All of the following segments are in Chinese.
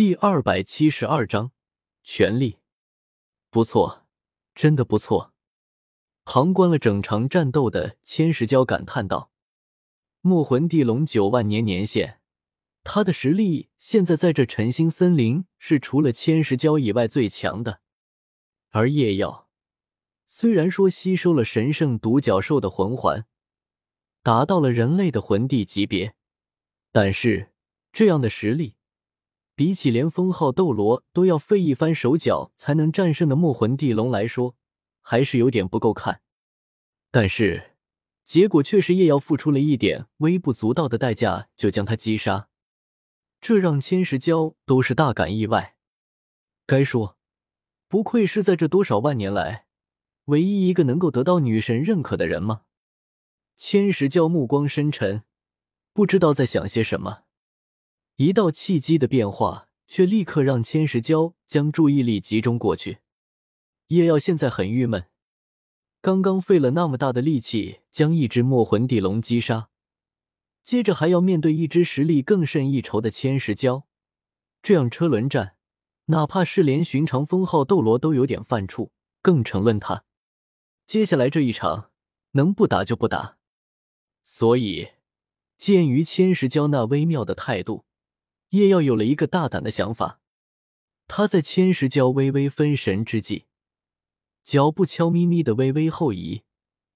第二百七十二章，权力，不错，真的不错。旁观了整场战斗的千石蛟感叹道：“墨魂地龙九万年年限，他的实力现在在这晨星森林是除了千石蛟以外最强的。而夜耀虽然说吸收了神圣独角兽的魂环，达到了人类的魂帝级别，但是这样的实力。”比起连封号斗罗都要费一番手脚才能战胜的墨魂地龙来说，还是有点不够看。但是结果却是叶瑶付出了一点微不足道的代价就将他击杀，这让千石娇都是大感意外。该说，不愧是在这多少万年来唯一一个能够得到女神认可的人吗？千石娇目光深沉，不知道在想些什么。一道契机的变化，却立刻让千石蛟将注意力集中过去。叶耀现在很郁闷，刚刚费了那么大的力气将一只墨魂地龙击杀，接着还要面对一只实力更胜一筹的千石蛟，这样车轮战，哪怕是连寻常封号斗罗都有点犯怵，更成论他。接下来这一场，能不打就不打。所以，鉴于千石蛟那微妙的态度。叶耀有了一个大胆的想法，他在千石蛟微微分神之际，脚步悄咪咪的微微后移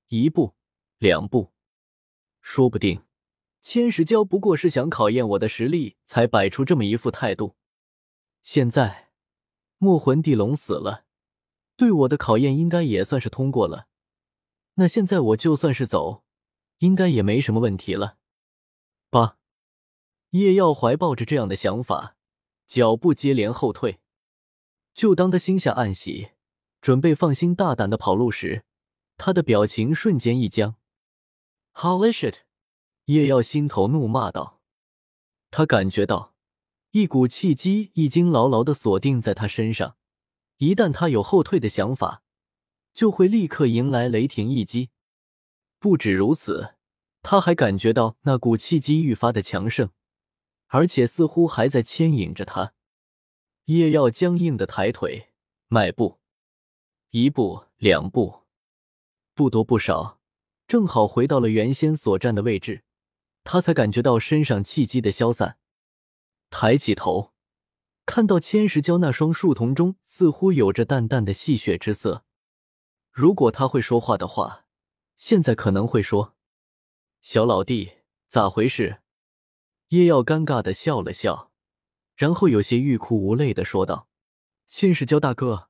一步两步，说不定千石蛟不过是想考验我的实力，才摆出这么一副态度。现在墨魂地龙死了，对我的考验应该也算是通过了。那现在我就算是走，应该也没什么问题了。八。叶耀怀抱着这样的想法，脚步接连后退。就当他心下暗喜，准备放心大胆的跑路时，他的表情瞬间一僵。“Holy shit！” 叶耀心头怒骂道。他感觉到一股气机已经牢牢的锁定在他身上，一旦他有后退的想法，就会立刻迎来雷霆一击。不止如此，他还感觉到那股气机愈发的强盛。而且似乎还在牵引着他，叶耀僵硬的抬腿迈步，一步两步，不多不少，正好回到了原先所站的位置，他才感觉到身上气机的消散。抬起头，看到千石娇那双树瞳中似乎有着淡淡的戏谑之色。如果他会说话的话，现在可能会说：“小老弟，咋回事？”叶耀尴尬的笑了笑，然后有些欲哭无泪的说道：“千石蛟大哥，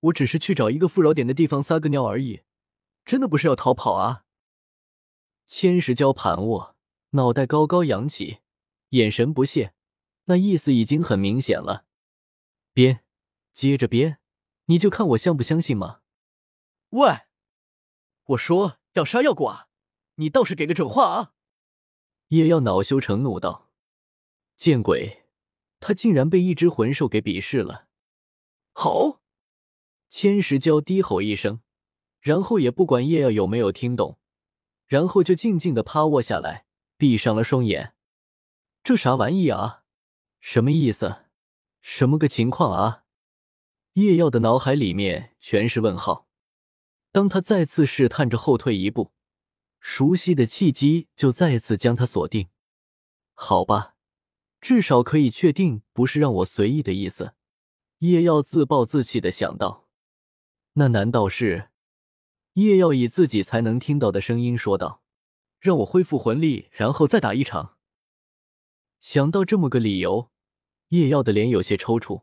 我只是去找一个富饶点的地方撒个尿而已，真的不是要逃跑啊。”千石娇盘卧，脑袋高高扬起，眼神不屑，那意思已经很明显了。编，接着编，你就看我相不相信吗？喂，我说要杀要剐，你倒是给个准话啊！叶耀恼羞成怒道：“见鬼！他竟然被一只魂兽给鄙视了！”吼！千石娇低吼一声，然后也不管叶耀有没有听懂，然后就静静的趴卧下来，闭上了双眼。这啥玩意啊？什么意思？什么个情况啊？叶耀的脑海里面全是问号。当他再次试探着后退一步。熟悉的契机就再次将他锁定，好吧，至少可以确定不是让我随意的意思。叶耀自暴自弃的想到，那难道是？叶耀以自己才能听到的声音说道：“让我恢复魂力，然后再打一场。”想到这么个理由，叶耀的脸有些抽搐。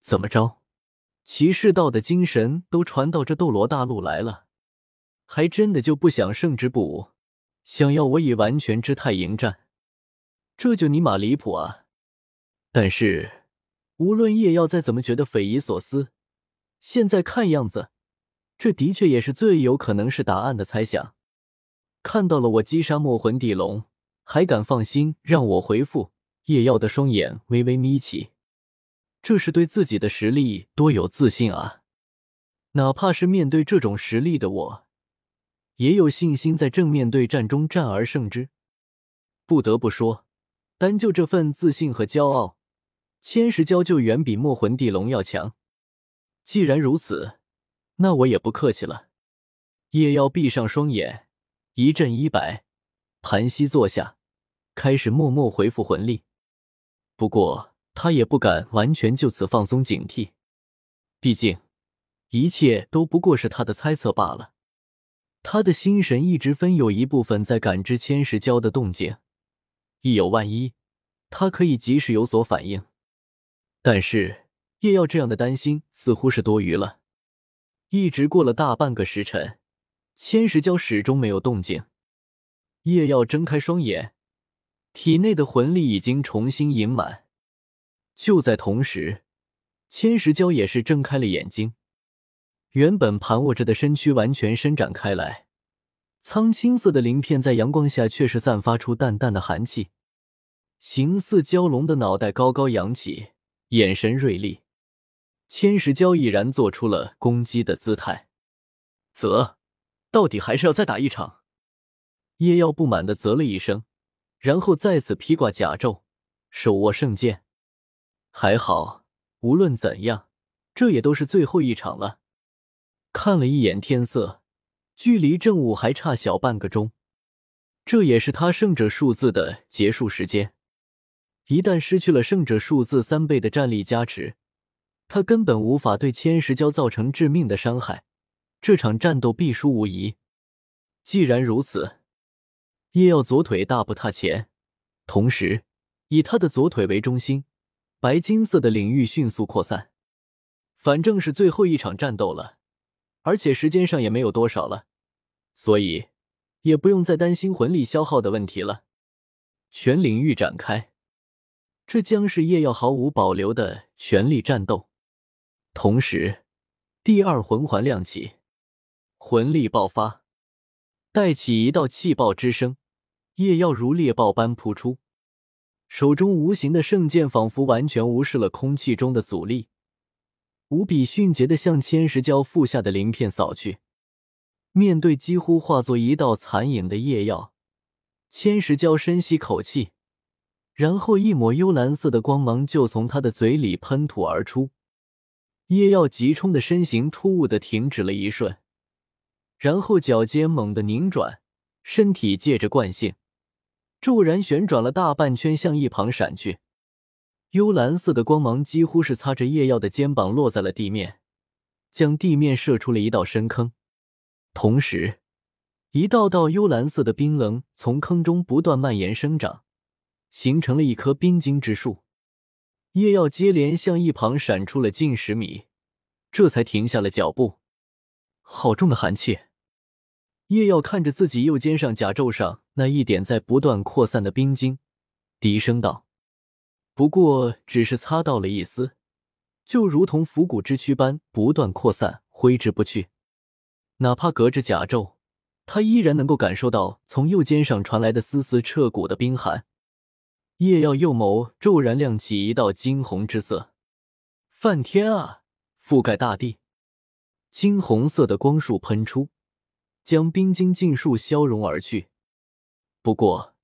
怎么着？骑士道的精神都传到这斗罗大陆来了？还真的就不想胜之不武，想要我以完全之态迎战，这就尼玛离谱啊！但是无论叶耀再怎么觉得匪夷所思，现在看样子，这的确也是最有可能是答案的猜想。看到了我击杀墨魂地龙，还敢放心让我回复？叶耀的双眼微微眯起，这是对自己的实力多有自信啊！哪怕是面对这种实力的我。也有信心在正面对战中战而胜之。不得不说，单就这份自信和骄傲，千石蛟就远比墨魂地龙要强。既然如此，那我也不客气了。叶妖闭上双眼，一阵衣摆，盘膝坐下，开始默默恢复魂力。不过他也不敢完全就此放松警惕，毕竟一切都不过是他的猜测罢了。他的心神一直分有一部分在感知千石蛟的动静，一有万一，他可以及时有所反应。但是叶耀这样的担心似乎是多余了。一直过了大半个时辰，千石蛟始终没有动静。叶耀睁开双眼，体内的魂力已经重新盈满。就在同时，千石蛟也是睁开了眼睛。原本盘卧着的身躯完全伸展开来，苍青色的鳞片在阳光下却是散发出淡淡的寒气。形似蛟龙的脑袋高高扬起，眼神锐利。千石蛟已然做出了攻击的姿态。啧，到底还是要再打一场。叶耀不满的啧了一声，然后再次披挂甲胄，手握圣剑。还好，无论怎样，这也都是最后一场了。看了一眼天色，距离正午还差小半个钟，这也是他胜者数字的结束时间。一旦失去了胜者数字三倍的战力加持，他根本无法对千石蛟造成致命的伤害，这场战斗必输无疑。既然如此，叶耀左腿大步踏前，同时以他的左腿为中心，白金色的领域迅速扩散。反正是最后一场战斗了。而且时间上也没有多少了，所以也不用再担心魂力消耗的问题了。全领域展开，这将是叶耀毫无保留的全力战斗。同时，第二魂环亮起，魂力爆发，带起一道气爆之声，叶耀如猎豹般扑出，手中无形的圣剑仿佛完全无视了空气中的阻力。无比迅捷的向千石蛟腹下的鳞片扫去，面对几乎化作一道残影的夜耀，千石蛟深吸口气，然后一抹幽蓝色的光芒就从他的嘴里喷吐而出。夜耀急冲的身形突兀的停止了一瞬，然后脚尖猛地拧转，身体借着惯性骤然旋转了大半圈，向一旁闪去。幽蓝色的光芒几乎是擦着叶耀的肩膀落在了地面，将地面射出了一道深坑。同时，一道道幽蓝色的冰棱从坑中不断蔓延生长，形成了一棵冰晶之树。叶耀接连向一旁闪出了近十米，这才停下了脚步。好重的寒气！叶耀看着自己右肩上甲胄上那一点在不断扩散的冰晶，低声道。不过，只是擦到了一丝，就如同腐骨之躯般不断扩散，挥之不去。哪怕隔着甲胄，他依然能够感受到从右肩上传来的丝丝彻骨的冰寒。叶耀右眸骤然亮起一道金红之色，梵天啊，覆盖大地，金红色的光束喷出，将冰晶尽数消融而去。不过，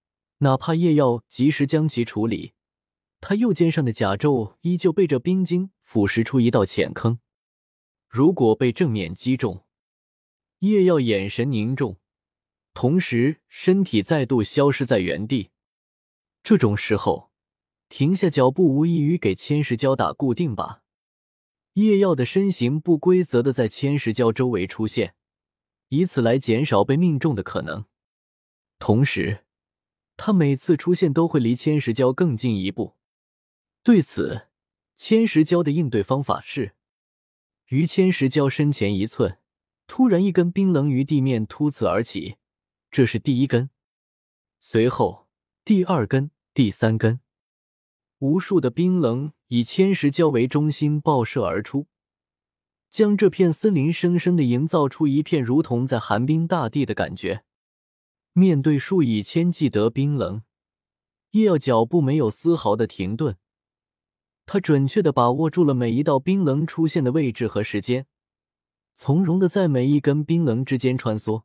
哪怕叶耀及时将其处理。他右肩上的甲胄依旧被这冰晶腐蚀出一道浅坑，如果被正面击中，叶耀眼神凝重，同时身体再度消失在原地。这种时候，停下脚步无异于给千石蛟打固定靶。叶耀的身形不规则的在千石蛟周围出现，以此来减少被命中的可能。同时，他每次出现都会离千石蛟更近一步。对此，千石蛟的应对方法是：于千石蛟身前一寸，突然一根冰棱于地面突刺而起，这是第一根。随后，第二根、第三根，无数的冰棱以千石蛟为中心爆射而出，将这片森林生生的营造出一片如同在寒冰大地的感觉。面对数以千计的冰棱，叶耀脚步没有丝毫的停顿。他准确的把握住了每一道冰棱出现的位置和时间，从容的在每一根冰棱之间穿梭，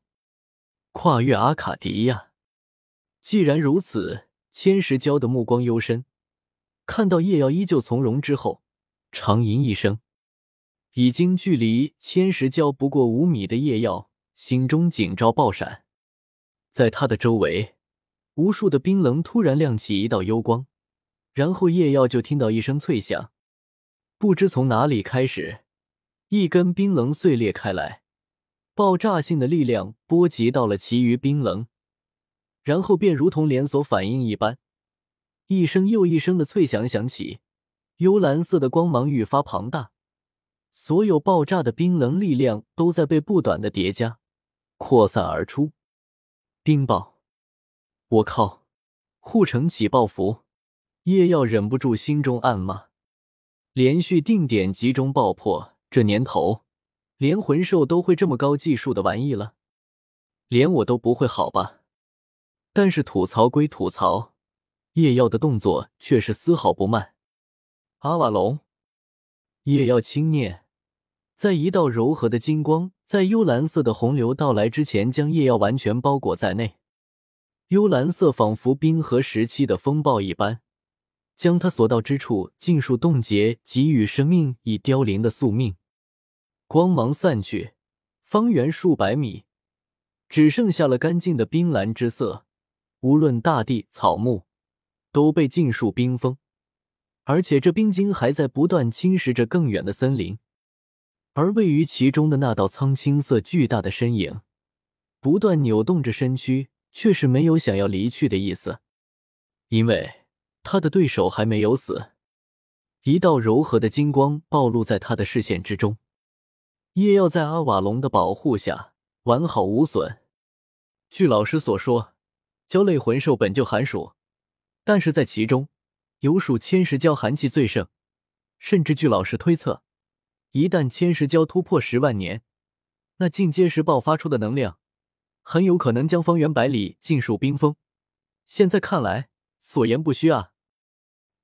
跨越阿卡迪亚。既然如此，千石蛟的目光幽深，看到叶耀依旧从容之后，长吟一声。已经距离千石礁不过五米的叶耀，心中警兆爆闪，在他的周围，无数的冰棱突然亮起一道幽光，然后叶耀就听到一声脆响，不知从哪里开始，一根冰棱碎裂开来，爆炸性的力量波及到了其余冰棱，然后便如同连锁反应一般，一声又一声的脆响响起，幽蓝色的光芒愈发庞大。所有爆炸的冰棱力量都在被不断的叠加、扩散而出。冰爆！我靠！护城起爆符！叶耀忍不住心中暗骂。连续定点集中爆破，这年头连魂兽都会这么高技术的玩意了，连我都不会好吧？但是吐槽归吐槽，叶耀的动作却是丝毫不慢。阿瓦隆，叶耀轻念。在一道柔和的金光，在幽蓝色的洪流到来之前，将叶耀完全包裹在内。幽蓝色仿佛冰河时期的风暴一般，将他所到之处尽数冻结，给予生命已凋零的宿命。光芒散去，方圆数百米只剩下了干净的冰蓝之色。无论大地、草木，都被尽数冰封，而且这冰晶还在不断侵蚀着更远的森林。而位于其中的那道苍青色巨大的身影，不断扭动着身躯，却是没有想要离去的意思，因为他的对手还没有死。一道柔和的金光暴露在他的视线之中，叶耀在阿瓦隆的保护下完好无损。据老师所说，蛟类魂兽本就寒暑，但是在其中有属千石蛟寒气最盛，甚至据老师推测。一旦千石蛟突破十万年，那进阶时爆发出的能量，很有可能将方圆百里尽数冰封。现在看来，所言不虚啊！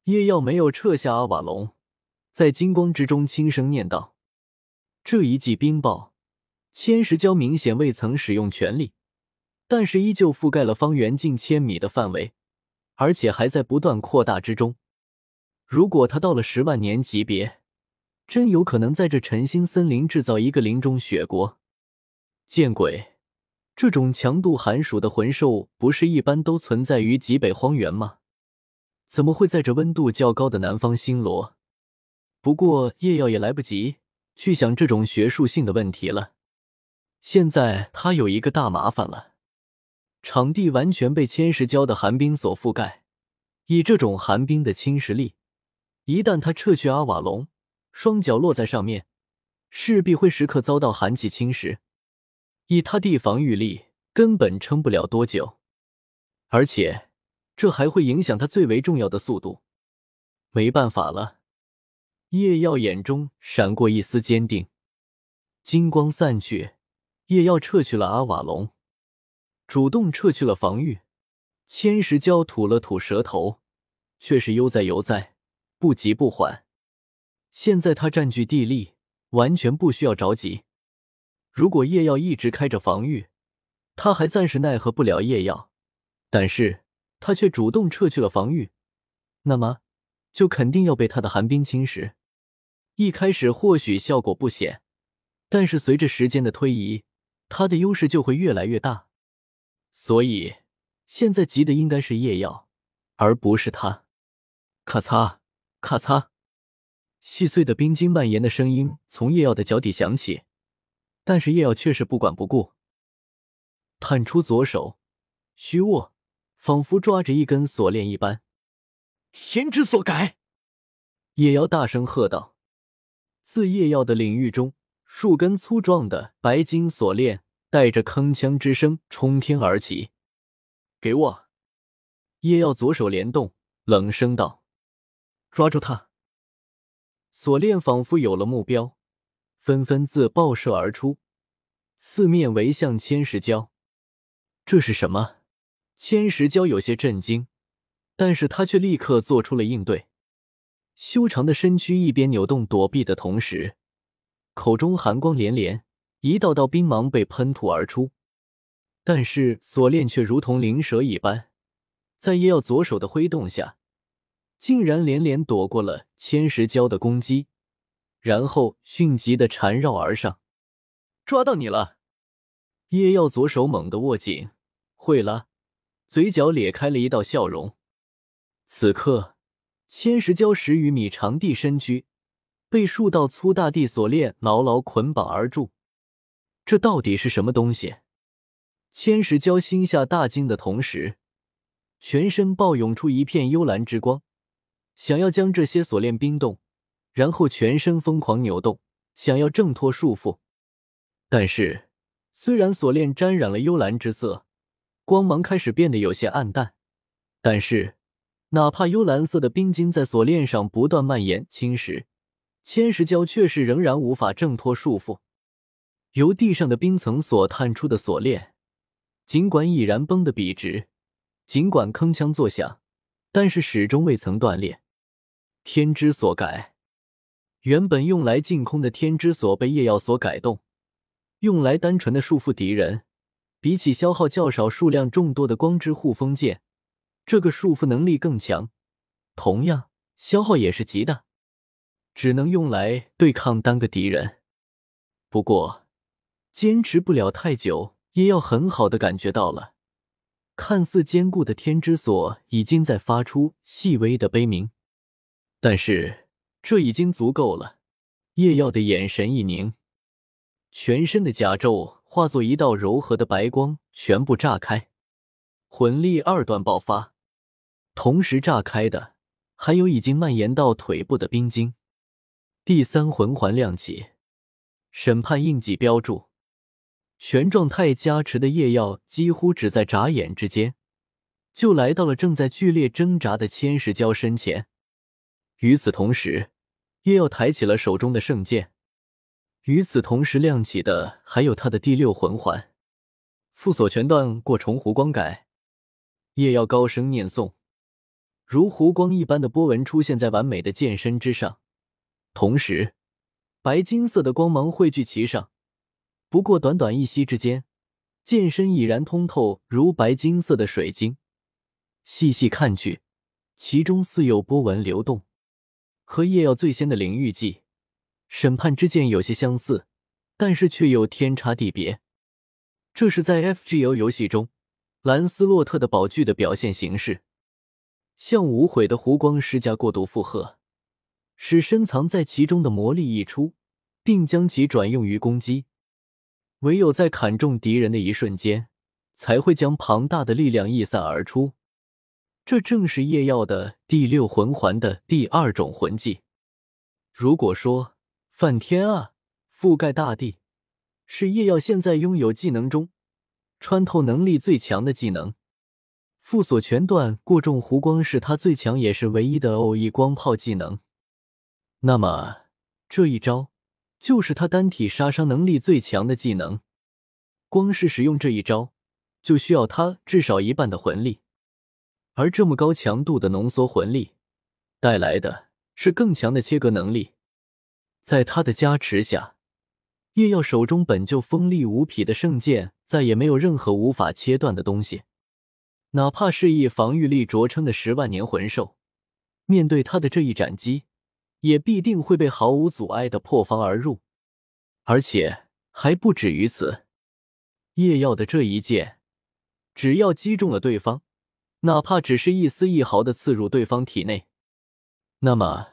叶耀没有撤下阿瓦隆，在金光之中轻声念道：“这一记冰爆，千石蛟明显未曾使用全力，但是依旧覆盖了方圆近千米的范围，而且还在不断扩大之中。如果他到了十万年级别，”真有可能在这晨星森林制造一个林中雪国。见鬼！这种强度寒暑的魂兽，不是一般都存在于极北荒原吗？怎么会在这温度较高的南方星罗？不过叶耀也来不及去想这种学术性的问题了。现在他有一个大麻烦了：场地完全被千石礁的寒冰所覆盖。以这种寒冰的侵蚀力，一旦他撤去阿瓦隆，双脚落在上面，势必会时刻遭到寒气侵蚀。以他地防御力，根本撑不了多久，而且这还会影响他最为重要的速度。没办法了，叶耀眼中闪过一丝坚定。金光散去，叶耀撤去了阿瓦隆，主动撤去了防御。千石蛟吐了吐舌头，却是悠哉悠哉，不急不缓。现在他占据地利，完全不需要着急。如果叶耀一直开着防御，他还暂时奈何不了叶耀。但是他却主动撤去了防御，那么就肯定要被他的寒冰侵蚀。一开始或许效果不显，但是随着时间的推移，他的优势就会越来越大。所以现在急的应该是叶耀，而不是他。咔嚓，咔嚓。细碎的冰晶蔓延的声音从叶耀的脚底响起，但是叶耀却是不管不顾，探出左手，虚握，仿佛抓着一根锁链一般。天之所改！叶瑶大声喝道。自叶耀的领域中，数根粗壮的白金锁链带着铿锵之声冲天而起。给我！叶耀左手连动，冷声道：“抓住他！”锁链仿佛有了目标，纷纷自爆射而出，四面围向千石蛟。这是什么？千石蛟有些震惊，但是他却立刻做出了应对。修长的身躯一边扭动躲避的同时，口中寒光连连，一道道冰芒被喷吐而出。但是锁链却如同灵蛇一般，在叶耀左手的挥动下。竟然连连躲过了千石蛟的攻击，然后迅疾的缠绕而上。抓到你了！叶耀左手猛地握紧，会了，嘴角咧开了一道笑容。此刻，千石蛟十余米长地身躯被数道粗大地锁链牢牢捆绑而住。这到底是什么东西？千石蛟心下大惊的同时，全身暴涌出一片幽蓝之光，想要将这些锁链冰冻，然后全身疯狂扭动，想要挣脱束缚。但是，虽然锁链沾染了幽蓝之色，光芒开始变得有些暗淡，但是，哪怕幽蓝色的冰晶在锁链上不断蔓延侵蚀，千石蛟却是仍然无法挣脱束缚。由地上的冰层所探出的锁链，尽管已然绷得笔直，尽管铿锵作响，但是始终未曾断裂。天之锁改，原本用来净空的天之锁被夜耀所改动。用来单纯的束缚敌人，比起消耗较少、数量众多的光之护锋剑，这个束缚能力更强，同样消耗也是极大，只能用来对抗单个敌人。不过，坚持不了太久，也要很好的感觉到了，看似坚固的天之锁已经在发出细微的悲鸣，但是这已经足够了。叶耀的眼神一凝。全身的甲胄化作一道柔和的白光，全部炸开，魂力二段爆发。同时炸开的还有已经蔓延到腿部的冰晶。第三魂环亮起，审判印记标注，全状态加持的夜耀几乎只在眨眼之间，就来到了正在剧烈挣扎的千石蛟身前。与此同时，夜耀抬起了手中的圣剑。与此同时亮起的还有他的第六魂环，缚锁全段过重湖光改。夜耀高声念诵，如湖光一般的波纹出现在完美的剑身之上，同时白金色的光芒汇聚其上。不过短短一息之间，剑身已然通透如白金色的水晶。细细看去，其中似有波纹流动，和夜耀最先的灵域技。审判之剑有些相似，但是却又天差地别。这是在 FGO 游戏中兰斯洛特的宝具的表现形式，向无悔的湖光施加过度负荷，使深藏在其中的魔力溢出，并将其转用于攻击。唯有在砍中敌人的一瞬间，才会将庞大的力量溢散而出。这正是夜耀的第六魂环的第二种魂技。如果说，梵天啊，覆盖大地，是夜耀现在拥有技能中穿透能力最强的技能。缚锁全段过重弧光是他最强也是唯一的偶翼光炮技能。那么这一招就是他单体杀伤能力最强的技能。光是使用这一招，就需要他至少一半的魂力，而这么高强度的浓缩魂力带来的是更强的切割能力。在他的加持下，叶耀手中本就锋利无匹的圣剑再也没有任何无法切断的东西。哪怕是以防御力着称的十万年魂兽，面对他的这一斩击，也必定会被毫无阻碍的破防而入。而且还不止于此，叶耀的这一剑，只要击中了对方，哪怕只是一丝一毫的刺入对方体内，那么。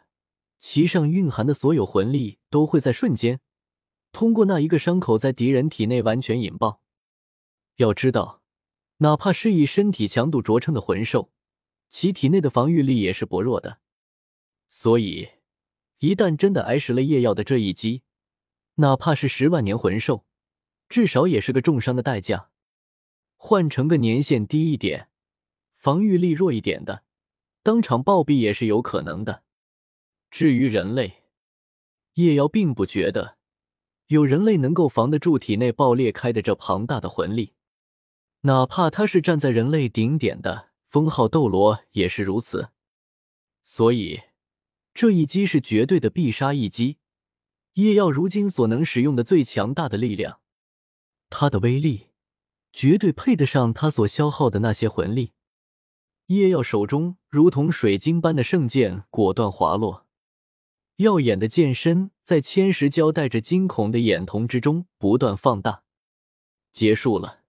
其上蕴含的所有魂力都会在瞬间通过那一个伤口在敌人体内完全引爆。要知道，哪怕是以身体强度著称的魂兽，其体内的防御力也是薄弱的。所以，一旦真的挨实了夜耀的这一击，哪怕是十万年魂兽，至少也是个重伤的代价。换成个年限低一点、防御力弱一点的，当场暴毙也是有可能的。至于人类，叶瑶并不觉得有人类能够防得住体内爆裂开的这庞大的魂力，哪怕他是站在人类顶点的封号斗罗也是如此。所以，这一击是绝对的必杀一击，叶耀如今所能使用的最强大的力量，他的威力绝对配得上他所消耗的那些魂力。叶耀手中如同水晶般的圣剑果断滑落，耀眼的剑身在千石交带着惊恐的眼瞳之中不断放大。结束了。